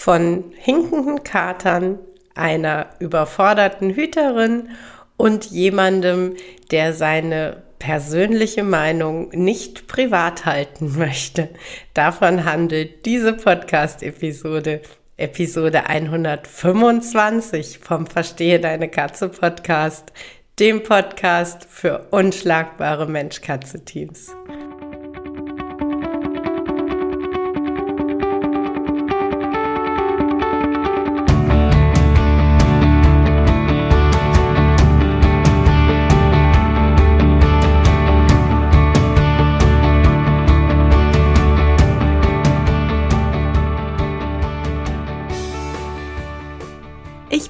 von hinkenden Katern, einer überforderten Hüterin und jemandem, der seine persönliche Meinung nicht privat halten möchte. Davon handelt diese Podcast-Episode, Episode 125 vom Verstehe deine Katze Podcast, dem Podcast für unschlagbare Mensch-Katze-Teams.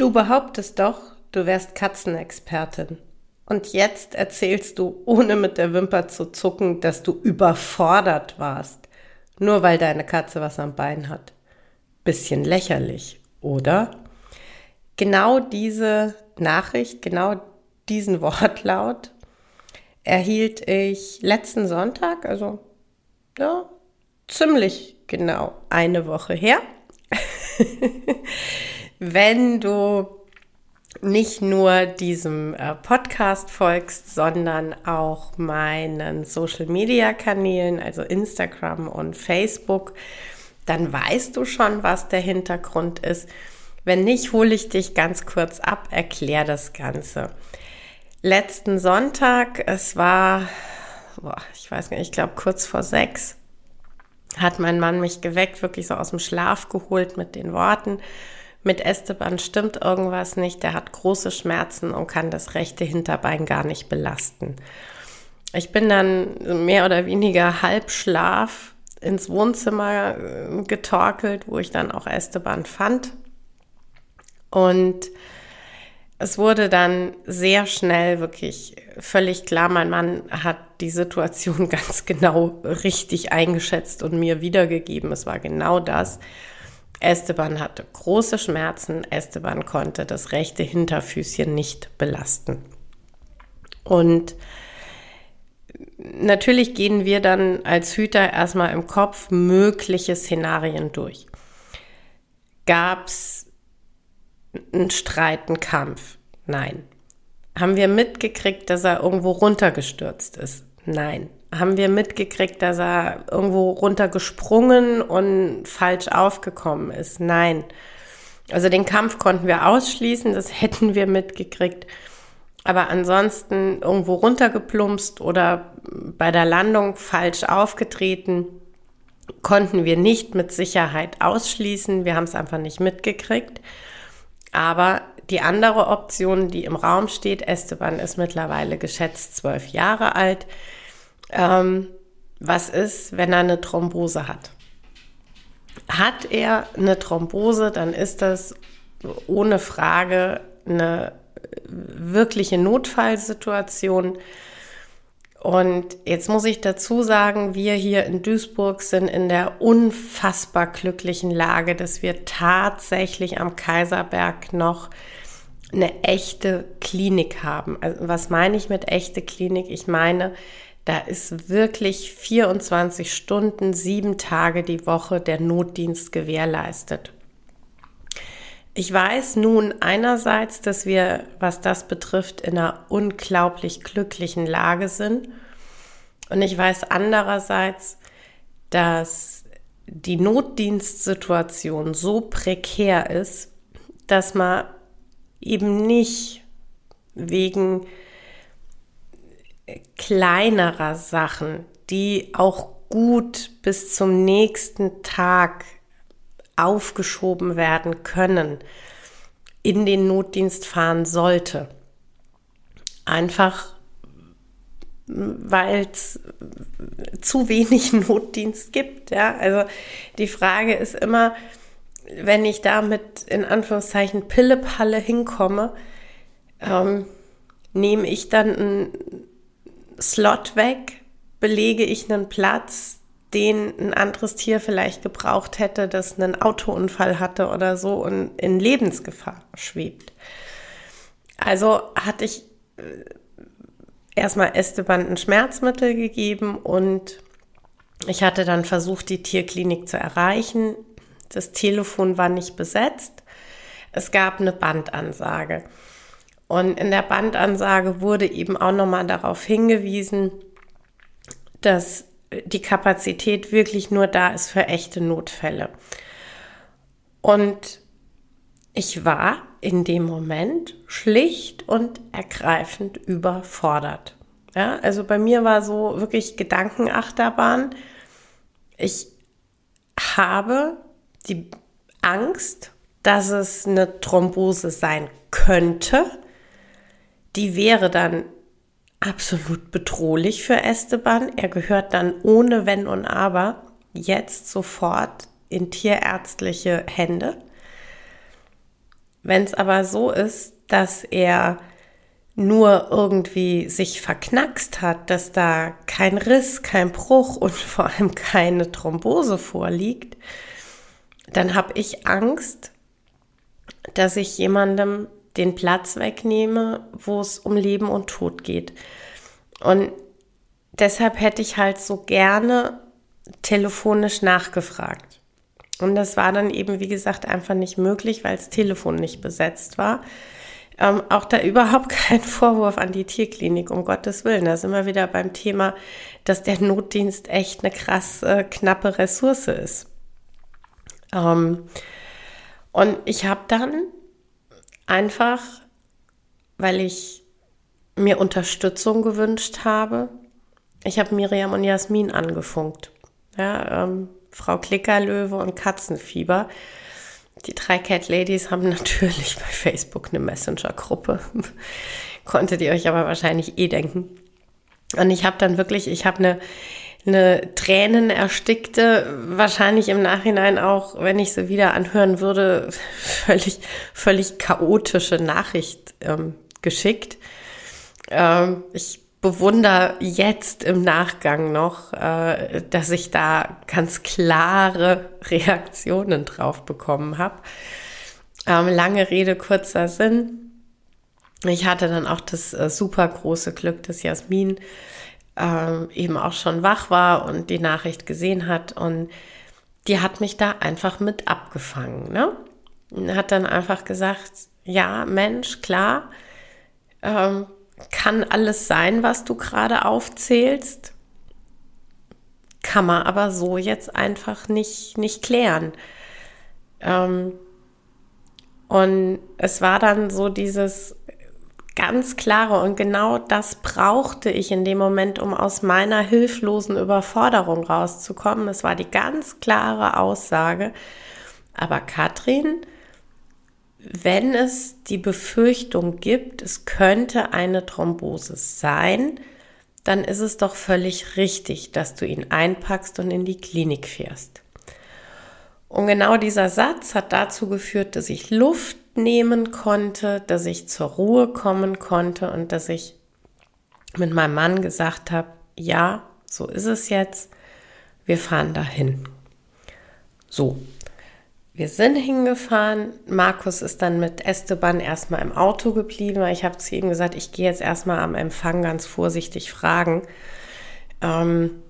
Du behauptest doch, du wärst Katzenexpertin. Und jetzt erzählst du, ohne mit der Wimper zu zucken, dass du überfordert warst. Nur weil deine Katze was am Bein hat. Bisschen lächerlich, oder? Genau diese Nachricht, genau diesen Wortlaut erhielt ich letzten Sonntag, also ja, ziemlich genau eine Woche her. wenn du nicht nur diesem äh, Podcast folgst, sondern auch meinen Social-Media-Kanälen, also Instagram und Facebook, dann weißt du schon, was der Hintergrund ist. Wenn nicht, hole ich dich ganz kurz ab, erkläre das Ganze. Letzten Sonntag, es war, boah, ich weiß nicht, ich glaube kurz vor sechs, hat mein Mann mich geweckt, wirklich so aus dem Schlaf geholt mit den Worten, mit Esteban stimmt irgendwas nicht, der hat große Schmerzen und kann das rechte Hinterbein gar nicht belasten. Ich bin dann mehr oder weniger halb Schlaf ins Wohnzimmer äh, getorkelt, wo ich dann auch Esteban fand. Und es wurde dann sehr schnell wirklich völlig klar, mein Mann hat die Situation ganz genau richtig eingeschätzt und mir wiedergegeben. Es war genau das. Esteban hatte große Schmerzen. Esteban konnte das rechte Hinterfüßchen nicht belasten. Und natürlich gehen wir dann als Hüter erstmal im Kopf mögliche Szenarien durch. Gab es einen Streit, einen Kampf? Nein. Haben wir mitgekriegt, dass er irgendwo runtergestürzt ist? Nein haben wir mitgekriegt, dass er irgendwo runtergesprungen und falsch aufgekommen ist. Nein. Also den Kampf konnten wir ausschließen, das hätten wir mitgekriegt. Aber ansonsten irgendwo runtergeplumpst oder bei der Landung falsch aufgetreten, konnten wir nicht mit Sicherheit ausschließen. Wir haben es einfach nicht mitgekriegt. Aber die andere Option, die im Raum steht, Esteban ist mittlerweile geschätzt zwölf Jahre alt, ähm, was ist, wenn er eine Thrombose hat. Hat er eine Thrombose, dann ist das ohne Frage eine wirkliche Notfallsituation. Und jetzt muss ich dazu sagen, wir hier in Duisburg sind in der unfassbar glücklichen Lage, dass wir tatsächlich am Kaiserberg noch eine echte Klinik haben. Also was meine ich mit echte Klinik? Ich meine, da ist wirklich 24 Stunden, sieben Tage die Woche der Notdienst gewährleistet. Ich weiß nun einerseits, dass wir, was das betrifft, in einer unglaublich glücklichen Lage sind. Und ich weiß andererseits, dass die Notdienstsituation so prekär ist, dass man eben nicht wegen kleinerer Sachen, die auch gut bis zum nächsten Tag aufgeschoben werden können, in den Notdienst fahren sollte. Einfach weil es zu wenig Notdienst gibt. Ja? Also die Frage ist immer, wenn ich da mit in Anführungszeichen Pillepalle hinkomme, ähm, nehme ich dann einen Slot weg, belege ich einen Platz, den ein anderes Tier vielleicht gebraucht hätte, das einen Autounfall hatte oder so und in Lebensgefahr schwebt. Also hatte ich äh, erstmal Esteban ein Schmerzmittel gegeben und ich hatte dann versucht, die Tierklinik zu erreichen. Das Telefon war nicht besetzt. Es gab eine Bandansage. Und in der Bandansage wurde eben auch nochmal darauf hingewiesen, dass die Kapazität wirklich nur da ist für echte Notfälle. Und ich war in dem Moment schlicht und ergreifend überfordert. Ja, also bei mir war so wirklich Gedankenachterbahn. Ich habe die Angst, dass es eine Thrombose sein könnte. Die wäre dann absolut bedrohlich für Esteban. Er gehört dann ohne Wenn und Aber jetzt sofort in tierärztliche Hände. Wenn es aber so ist, dass er nur irgendwie sich verknackst hat, dass da kein Riss, kein Bruch und vor allem keine Thrombose vorliegt, dann habe ich Angst, dass ich jemandem den Platz wegnehme, wo es um Leben und Tod geht. Und deshalb hätte ich halt so gerne telefonisch nachgefragt. Und das war dann eben, wie gesagt, einfach nicht möglich, weil das Telefon nicht besetzt war. Ähm, auch da überhaupt kein Vorwurf an die Tierklinik, um Gottes Willen. Da sind wir wieder beim Thema, dass der Notdienst echt eine krass äh, knappe Ressource ist. Ähm, und ich habe dann einfach, weil ich mir Unterstützung gewünscht habe, ich habe Miriam und Jasmin angefunkt. Ja, ähm, Frau Klickerlöwe und Katzenfieber. Die drei Cat Ladies haben natürlich bei Facebook eine Messenger-Gruppe. Konntet ihr euch aber wahrscheinlich eh denken. Und ich habe dann wirklich, ich habe eine, eine Tränen erstickte, wahrscheinlich im Nachhinein auch, wenn ich sie wieder anhören würde, völlig, völlig chaotische Nachricht ähm, geschickt. Ähm, ich bewundere jetzt im Nachgang noch, äh, dass ich da ganz klare Reaktionen drauf bekommen habe. Ähm, lange Rede, kurzer Sinn. Ich hatte dann auch das äh, super große Glück, dass Jasmin äh, eben auch schon wach war und die Nachricht gesehen hat und die hat mich da einfach mit abgefangen. Ne? Hat dann einfach gesagt, ja, Mensch, klar, ähm, kann alles sein, was du gerade aufzählst, kann man aber so jetzt einfach nicht, nicht klären. Ähm, und es war dann so dieses ganz klare und genau das brauchte ich in dem Moment, um aus meiner hilflosen Überforderung rauszukommen. Es war die ganz klare Aussage. Aber Katrin, wenn es die Befürchtung gibt, es könnte eine Thrombose sein, dann ist es doch völlig richtig, dass du ihn einpackst und in die Klinik fährst. Und genau dieser Satz hat dazu geführt, dass ich Luft nehmen konnte, dass ich zur Ruhe kommen konnte und dass ich mit meinem Mann gesagt habe, ja, so ist es jetzt, wir fahren dahin. So, wir sind hingefahren. Markus ist dann mit Esteban erstmal im Auto geblieben. Ich habe zu ihm gesagt, ich gehe jetzt erstmal am Empfang ganz vorsichtig fragen, ähm,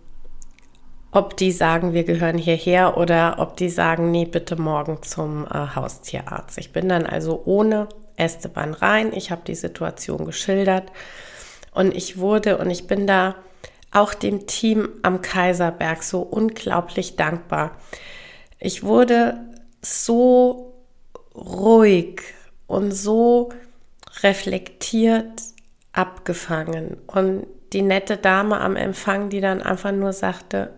ob die sagen, wir gehören hierher oder ob die sagen, nee, bitte morgen zum äh, Haustierarzt. Ich bin dann also ohne Esteban rein. Ich habe die Situation geschildert und ich wurde und ich bin da auch dem Team am Kaiserberg so unglaublich dankbar. Ich wurde so ruhig und so reflektiert abgefangen. Und die nette Dame am Empfang, die dann einfach nur sagte,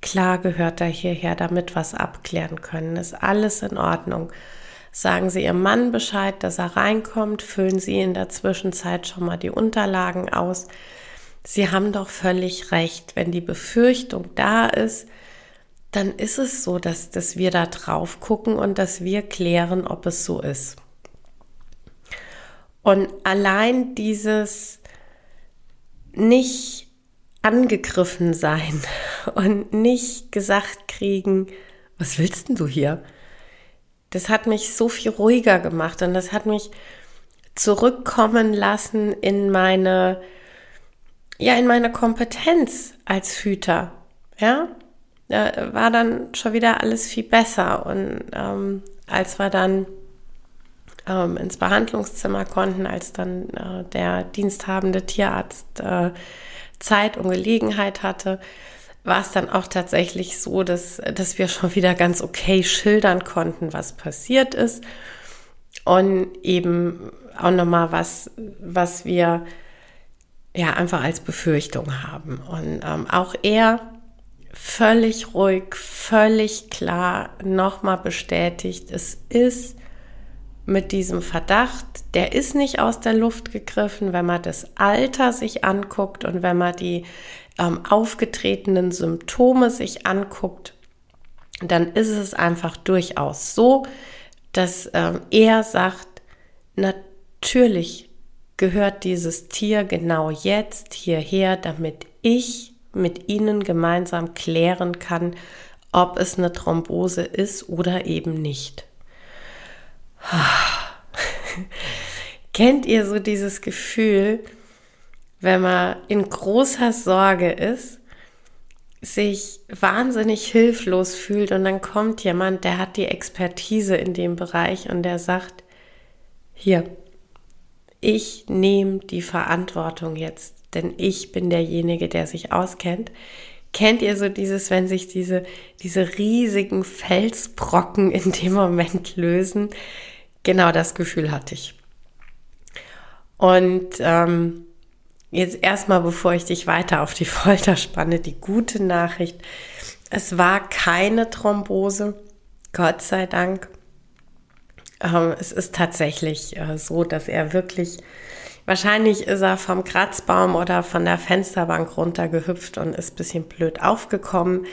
klar gehört er hierher, damit was abklären können, ist alles in Ordnung. Sagen Sie Ihrem Mann Bescheid, dass er reinkommt, füllen Sie in der Zwischenzeit schon mal die Unterlagen aus. Sie haben doch völlig recht. Wenn die Befürchtung da ist, dann ist es so, dass, dass wir da drauf gucken und dass wir klären, ob es so ist. Und allein dieses nicht angegriffen sein und nicht gesagt kriegen, was willst denn du hier? Das hat mich so viel ruhiger gemacht und das hat mich zurückkommen lassen in meine, ja, in meine Kompetenz als Hüter. Ja, da war dann schon wieder alles viel besser und ähm, als wir dann ähm, ins Behandlungszimmer konnten, als dann äh, der diensthabende Tierarzt äh, Zeit und Gelegenheit hatte, war es dann auch tatsächlich so, dass, dass wir schon wieder ganz okay schildern konnten, was passiert ist und eben auch nochmal was, was wir ja einfach als Befürchtung haben. Und ähm, auch er völlig ruhig, völlig klar nochmal bestätigt, es ist mit diesem Verdacht, der ist nicht aus der Luft gegriffen, wenn man das Alter sich anguckt und wenn man die ähm, aufgetretenen Symptome sich anguckt, dann ist es einfach durchaus so, dass ähm, er sagt, natürlich gehört dieses Tier genau jetzt hierher, damit ich mit Ihnen gemeinsam klären kann, ob es eine Thrombose ist oder eben nicht. Kennt ihr so dieses Gefühl, wenn man in großer Sorge ist, sich wahnsinnig hilflos fühlt und dann kommt jemand, der hat die Expertise in dem Bereich und der sagt, hier, ich nehme die Verantwortung jetzt, denn ich bin derjenige, der sich auskennt. Kennt ihr so dieses, wenn sich diese, diese riesigen Felsbrocken in dem Moment lösen? Genau das Gefühl hatte ich. Und ähm, jetzt erstmal, bevor ich dich weiter auf die Folter spanne, die gute Nachricht. Es war keine Thrombose, Gott sei Dank. Ähm, es ist tatsächlich äh, so, dass er wirklich, wahrscheinlich ist er vom Kratzbaum oder von der Fensterbank runtergehüpft und ist bisschen blöd aufgekommen.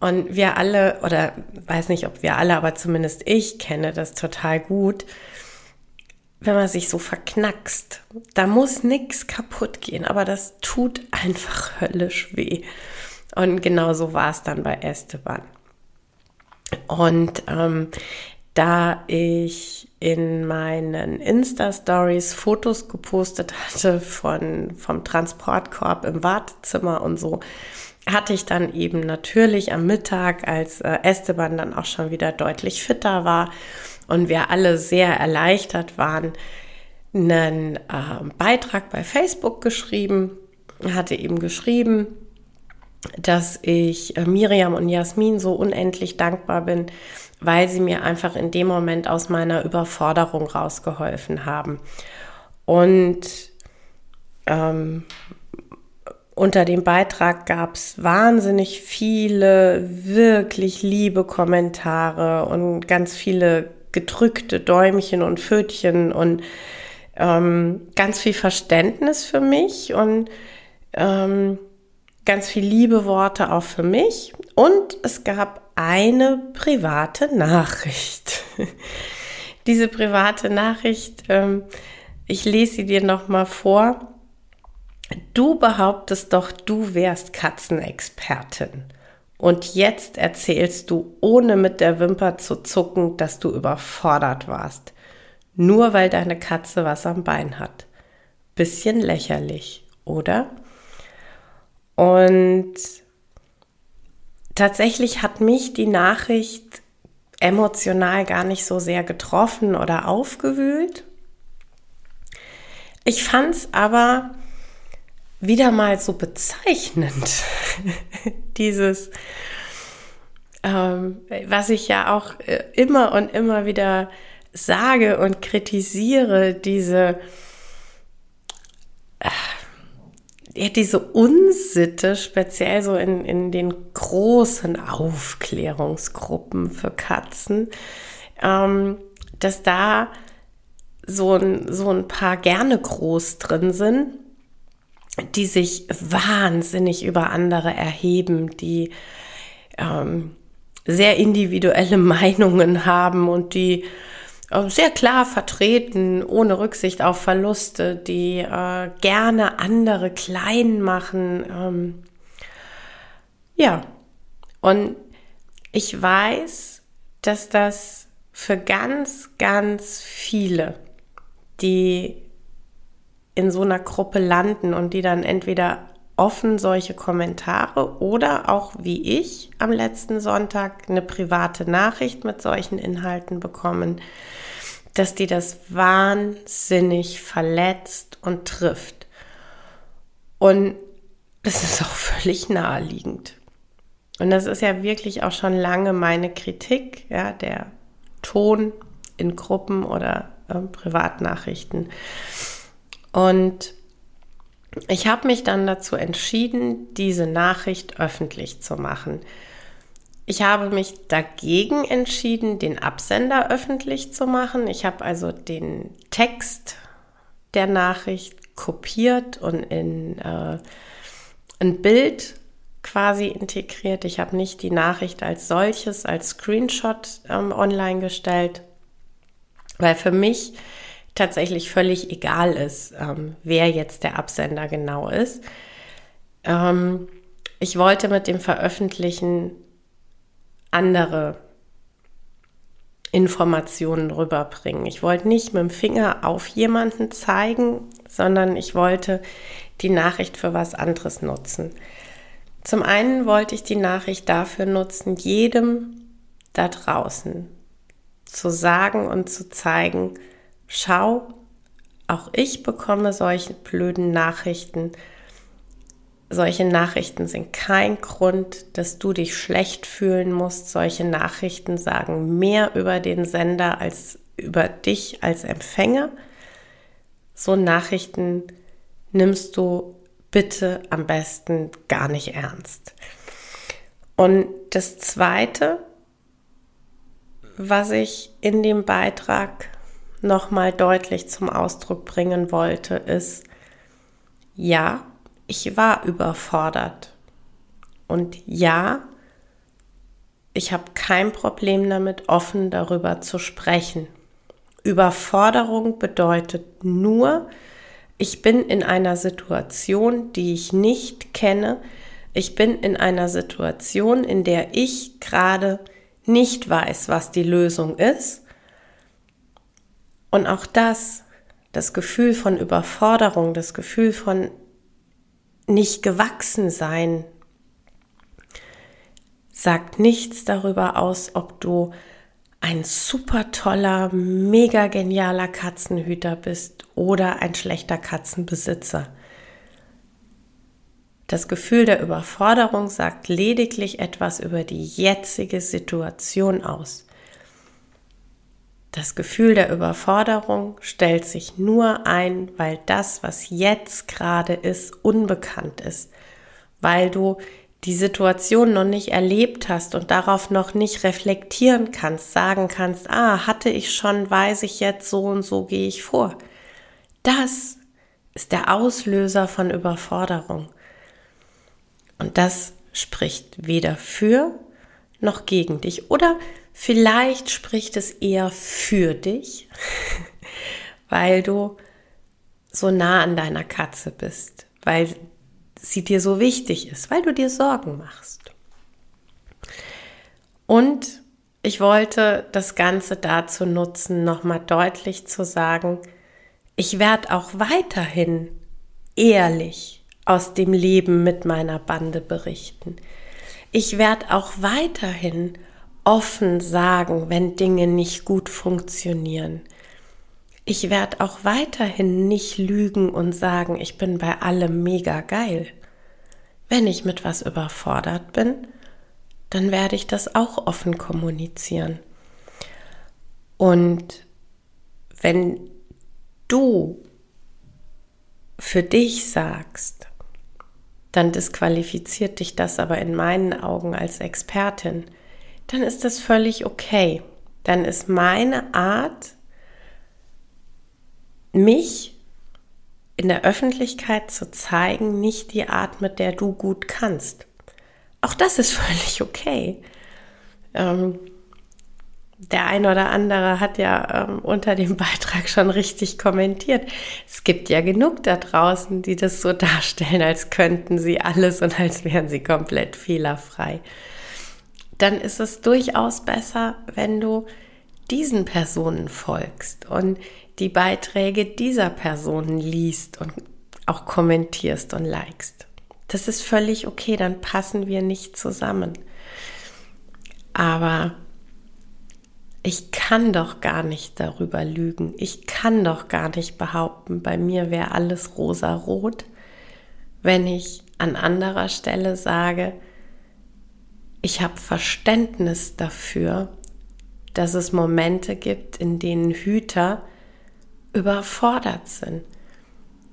Und wir alle, oder weiß nicht, ob wir alle, aber zumindest ich kenne das total gut, wenn man sich so verknackst. Da muss nichts kaputt gehen, aber das tut einfach höllisch weh. Und genau so war es dann bei Esteban. Und ähm, da ich in meinen Insta-Stories Fotos gepostet hatte von, vom Transportkorb im Wartezimmer und so, hatte ich dann eben natürlich am Mittag, als äh, Esteban dann auch schon wieder deutlich fitter war und wir alle sehr erleichtert waren, einen äh, Beitrag bei Facebook geschrieben, hatte eben geschrieben, dass ich äh, Miriam und Jasmin so unendlich dankbar bin, weil sie mir einfach in dem Moment aus meiner Überforderung rausgeholfen haben. Und ähm, unter dem Beitrag gab es wahnsinnig viele wirklich liebe Kommentare und ganz viele gedrückte Däumchen und Pfötchen und ähm, ganz viel Verständnis für mich und ähm, ganz viel liebe Worte auch für mich. Und es gab eine private Nachricht. Diese private Nachricht, ähm, ich lese sie dir noch mal vor. Du behauptest doch, du wärst Katzenexpertin. Und jetzt erzählst du, ohne mit der Wimper zu zucken, dass du überfordert warst. Nur weil deine Katze was am Bein hat. Bisschen lächerlich, oder? Und tatsächlich hat mich die Nachricht emotional gar nicht so sehr getroffen oder aufgewühlt. Ich fand es aber wieder mal so bezeichnend, dieses, ähm, was ich ja auch äh, immer und immer wieder sage und kritisiere, diese, äh, diese Unsitte, speziell so in, in den großen Aufklärungsgruppen für Katzen, ähm, dass da so ein, so ein paar gerne groß drin sind die sich wahnsinnig über andere erheben, die ähm, sehr individuelle Meinungen haben und die äh, sehr klar vertreten, ohne Rücksicht auf Verluste, die äh, gerne andere klein machen. Ähm, ja, und ich weiß, dass das für ganz, ganz viele, die in so einer Gruppe landen und die dann entweder offen solche Kommentare oder auch wie ich am letzten Sonntag eine private Nachricht mit solchen Inhalten bekommen, dass die das wahnsinnig verletzt und trifft. Und das ist auch völlig naheliegend. Und das ist ja wirklich auch schon lange meine Kritik, ja, der Ton in Gruppen oder äh, Privatnachrichten. Und ich habe mich dann dazu entschieden, diese Nachricht öffentlich zu machen. Ich habe mich dagegen entschieden, den Absender öffentlich zu machen. Ich habe also den Text der Nachricht kopiert und in äh, ein Bild quasi integriert. Ich habe nicht die Nachricht als solches, als Screenshot ähm, online gestellt, weil für mich tatsächlich völlig egal ist, ähm, wer jetzt der Absender genau ist. Ähm, ich wollte mit dem Veröffentlichen andere Informationen rüberbringen. Ich wollte nicht mit dem Finger auf jemanden zeigen, sondern ich wollte die Nachricht für was anderes nutzen. Zum einen wollte ich die Nachricht dafür nutzen, jedem da draußen zu sagen und zu zeigen, schau, auch ich bekomme solche blöden Nachrichten. Solche Nachrichten sind kein Grund, dass du dich schlecht fühlen musst. Solche Nachrichten sagen mehr über den Sender als über dich als Empfänger. So Nachrichten nimmst du bitte am besten gar nicht ernst. Und das Zweite, was ich in dem Beitrag nochmal deutlich zum Ausdruck bringen wollte, ist, ja, ich war überfordert. Und ja, ich habe kein Problem damit, offen darüber zu sprechen. Überforderung bedeutet nur, ich bin in einer Situation, die ich nicht kenne. Ich bin in einer Situation, in der ich gerade nicht weiß, was die Lösung ist und auch das, das Gefühl von Überforderung, das Gefühl von nicht gewachsen sein, sagt nichts darüber aus, ob du ein super toller, mega genialer Katzenhüter bist oder ein schlechter Katzenbesitzer. Das Gefühl der Überforderung sagt lediglich etwas über die jetzige Situation aus. Das Gefühl der Überforderung stellt sich nur ein, weil das, was jetzt gerade ist, unbekannt ist, weil du die Situation noch nicht erlebt hast und darauf noch nicht reflektieren kannst, sagen kannst, ah, hatte ich schon, weiß ich jetzt, so und so gehe ich vor. Das ist der Auslöser von Überforderung. Und das spricht weder für noch gegen dich. Oder Vielleicht spricht es eher für dich, weil du so nah an deiner Katze bist, weil sie dir so wichtig ist, weil du dir Sorgen machst. Und ich wollte das Ganze dazu nutzen, nochmal deutlich zu sagen, ich werde auch weiterhin ehrlich aus dem Leben mit meiner Bande berichten. Ich werde auch weiterhin offen sagen, wenn Dinge nicht gut funktionieren. Ich werde auch weiterhin nicht lügen und sagen, ich bin bei allem mega geil. Wenn ich mit was überfordert bin, dann werde ich das auch offen kommunizieren. Und wenn du für dich sagst, dann disqualifiziert dich das aber in meinen Augen als Expertin dann ist das völlig okay. Dann ist meine Art, mich in der Öffentlichkeit zu zeigen, nicht die Art, mit der du gut kannst. Auch das ist völlig okay. Ähm, der eine oder andere hat ja ähm, unter dem Beitrag schon richtig kommentiert. Es gibt ja genug da draußen, die das so darstellen, als könnten sie alles und als wären sie komplett fehlerfrei. Dann ist es durchaus besser, wenn du diesen Personen folgst und die Beiträge dieser Personen liest und auch kommentierst und likest. Das ist völlig okay, dann passen wir nicht zusammen. Aber ich kann doch gar nicht darüber lügen. Ich kann doch gar nicht behaupten, bei mir wäre alles rosa-rot, wenn ich an anderer Stelle sage, ich habe Verständnis dafür, dass es Momente gibt, in denen Hüter überfordert sind.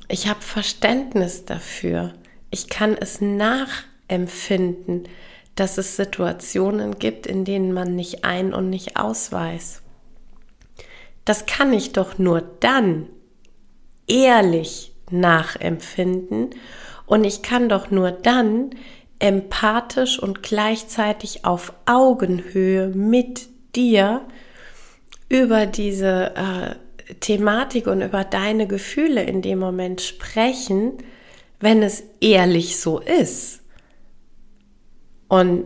Ich habe Verständnis dafür. Ich kann es nachempfinden, dass es Situationen gibt, in denen man nicht ein- und nicht ausweist. Das kann ich doch nur dann ehrlich nachempfinden und ich kann doch nur dann empathisch und gleichzeitig auf Augenhöhe mit dir über diese äh, Thematik und über deine Gefühle in dem Moment sprechen, wenn es ehrlich so ist. Und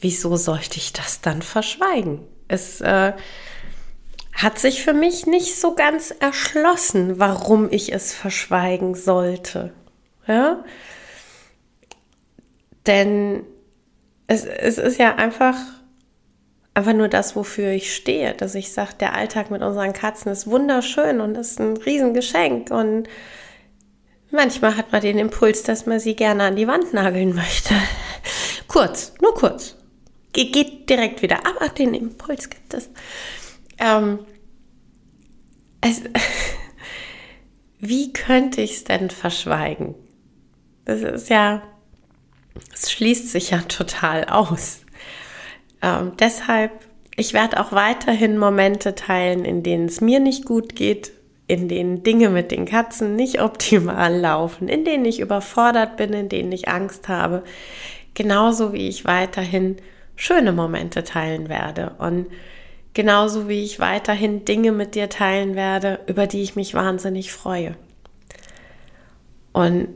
wieso sollte ich das dann verschweigen? Es äh, hat sich für mich nicht so ganz erschlossen, warum ich es verschweigen sollte. Ja? Denn es, es ist ja einfach einfach nur das, wofür ich stehe, dass ich sage, der Alltag mit unseren Katzen ist wunderschön und ist ein Riesengeschenk und manchmal hat man den Impuls, dass man sie gerne an die Wand nageln möchte. kurz, nur kurz. Ge geht direkt wieder, aber den Impuls gibt es. Ähm, es wie könnte ich es denn verschweigen? Das ist ja, es schließt sich ja total aus. Ähm, deshalb, ich werde auch weiterhin Momente teilen, in denen es mir nicht gut geht, in denen Dinge mit den Katzen nicht optimal laufen, in denen ich überfordert bin, in denen ich Angst habe. Genauso wie ich weiterhin schöne Momente teilen werde und genauso wie ich weiterhin Dinge mit dir teilen werde, über die ich mich wahnsinnig freue. Und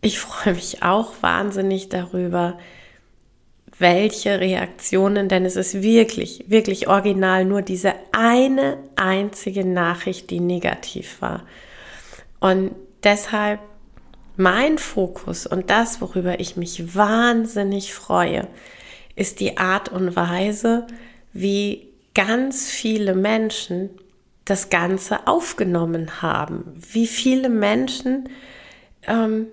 ich freue mich auch wahnsinnig darüber, welche Reaktionen, denn es ist wirklich, wirklich original nur diese eine einzige Nachricht, die negativ war. Und deshalb mein Fokus und das, worüber ich mich wahnsinnig freue, ist die Art und Weise, wie ganz viele Menschen das Ganze aufgenommen haben, wie viele Menschen ähm,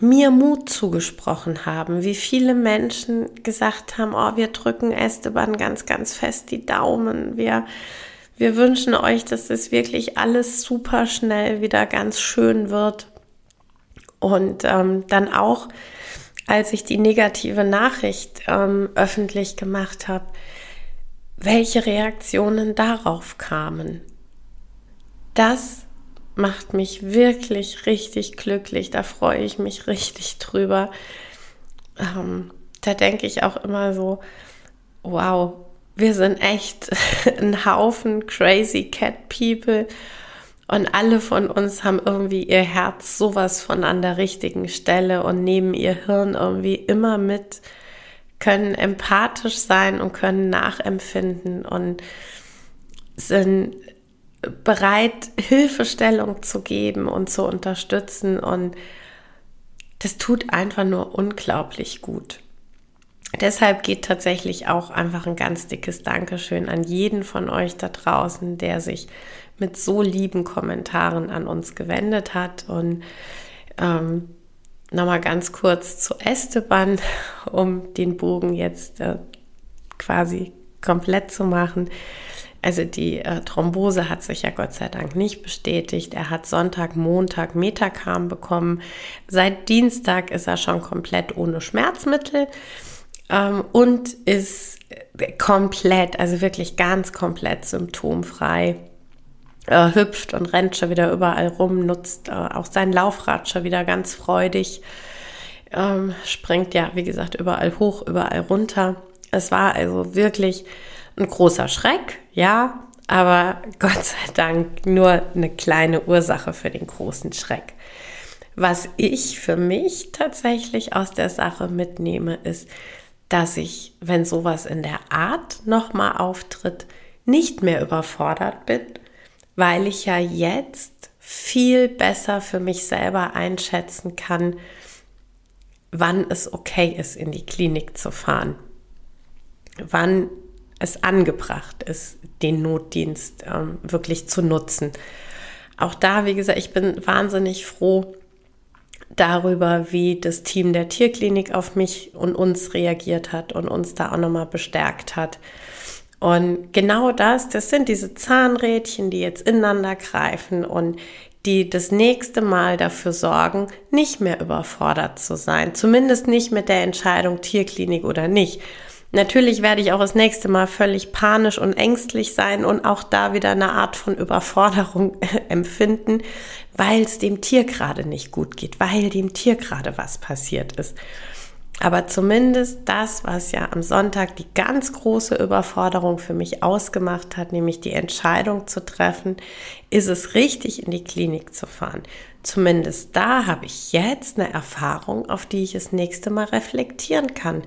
mir Mut zugesprochen haben, wie viele Menschen gesagt haben, oh, wir drücken Esteban ganz, ganz fest die Daumen, wir, wir wünschen euch, dass es wirklich alles super schnell wieder ganz schön wird. Und ähm, dann auch, als ich die negative Nachricht ähm, öffentlich gemacht habe, welche Reaktionen darauf kamen. Das macht mich wirklich richtig glücklich. Da freue ich mich richtig drüber. Ähm, da denke ich auch immer so, wow, wir sind echt ein Haufen crazy cat people und alle von uns haben irgendwie ihr Herz sowas von an der richtigen Stelle und nehmen ihr Hirn irgendwie immer mit, können empathisch sein und können nachempfinden und sind bereit, Hilfestellung zu geben und zu unterstützen. Und das tut einfach nur unglaublich gut. Deshalb geht tatsächlich auch einfach ein ganz dickes Dankeschön an jeden von euch da draußen, der sich mit so lieben Kommentaren an uns gewendet hat. Und ähm, nochmal ganz kurz zu Esteban, um den Bogen jetzt äh, quasi komplett zu machen. Also die äh, Thrombose hat sich ja Gott sei Dank nicht bestätigt. Er hat Sonntag, Montag Metacam bekommen. Seit Dienstag ist er schon komplett ohne Schmerzmittel ähm, und ist komplett, also wirklich ganz komplett symptomfrei. äh, hüpft und rennt schon wieder überall rum, nutzt äh, auch sein Laufrad schon wieder ganz freudig, ähm, springt ja, wie gesagt, überall hoch, überall runter. Es war also wirklich ein großer Schreck, ja, aber Gott sei Dank nur eine kleine Ursache für den großen Schreck. Was ich für mich tatsächlich aus der Sache mitnehme, ist, dass ich, wenn sowas in der Art nochmal auftritt, nicht mehr überfordert bin, weil ich ja jetzt viel besser für mich selber einschätzen kann, wann es okay ist, in die Klinik zu fahren, wann es angebracht ist, den Notdienst ähm, wirklich zu nutzen. Auch da, wie gesagt, ich bin wahnsinnig froh, darüber, wie das Team der Tierklinik auf mich und uns reagiert hat und uns da auch nochmal bestärkt hat. Und genau das, das sind diese Zahnrädchen, die jetzt ineinander greifen und die das nächste Mal dafür sorgen, nicht mehr überfordert zu sein. Zumindest nicht mit der Entscheidung Tierklinik oder nicht. Natürlich werde ich auch das nächste Mal völlig panisch und ängstlich sein und auch da wieder eine Art von Überforderung empfinden, weil es dem Tier gerade nicht gut geht, weil dem Tier gerade was passiert ist. Aber zumindest das, was ja am Sonntag die ganz große Überforderung für mich ausgemacht hat, nämlich die Entscheidung zu treffen, ist es richtig, in die Klinik zu fahren. Zumindest da habe ich jetzt eine Erfahrung, auf die ich das nächste Mal reflektieren kann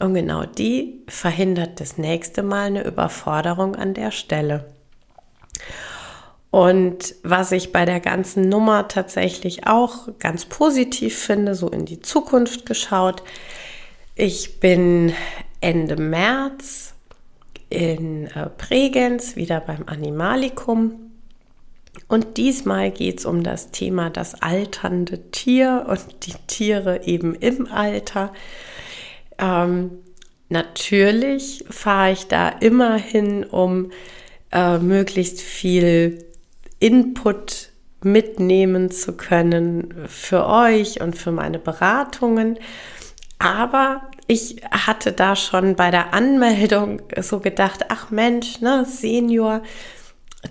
und genau die verhindert das nächste Mal eine Überforderung an der Stelle. Und was ich bei der ganzen Nummer tatsächlich auch ganz positiv finde, so in die Zukunft geschaut, ich bin Ende März in äh, Bregenz wieder beim Animalikum. Und diesmal geht es um das Thema das alternde Tier und die Tiere eben im Alter. Ähm, natürlich fahre ich da immer hin, um äh, möglichst viel Input mitnehmen zu können für euch und für meine Beratungen. Aber ich hatte da schon bei der Anmeldung so gedacht, ach Mensch, ne, Senior,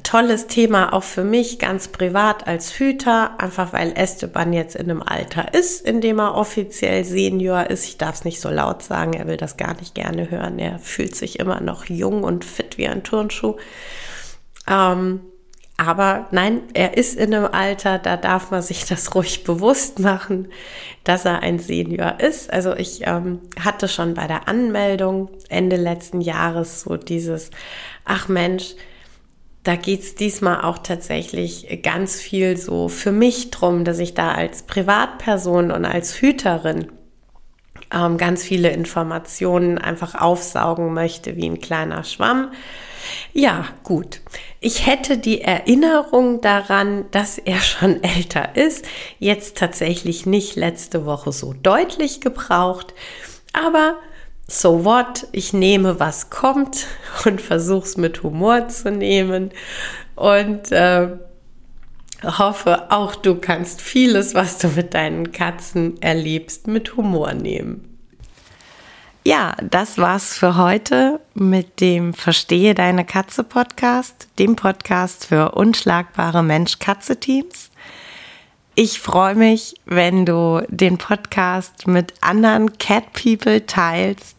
tolles Thema auch für mich ganz privat als Hüter, einfach weil Esteban jetzt in einem Alter ist, in dem er offiziell Senior ist. Ich darf es nicht so laut sagen, er will das gar nicht gerne hören. Er fühlt sich immer noch jung und fit wie ein Turnschuh. Ähm, aber nein, er ist in einem Alter, da darf man sich das ruhig bewusst machen, dass er ein Senior ist. Also ich ähm, hatte schon bei der Anmeldung Ende letzten Jahres so dieses, ach Mensch, da geht es diesmal auch tatsächlich ganz viel so für mich drum, dass ich da als Privatperson und als Hüterin ähm, ganz viele Informationen einfach aufsaugen möchte wie ein kleiner Schwamm. Ja, gut. Ich hätte die Erinnerung daran, dass er schon älter ist, jetzt tatsächlich nicht letzte Woche so deutlich gebraucht, aber so what, ich nehme, was kommt und versuche es mit Humor zu nehmen und äh, hoffe, auch du kannst vieles, was du mit deinen Katzen erlebst, mit Humor nehmen. Ja, das war's für heute mit dem Verstehe deine Katze Podcast, dem Podcast für unschlagbare Mensch-Katze-Teams. Ich freue mich, wenn du den Podcast mit anderen Cat People teilst,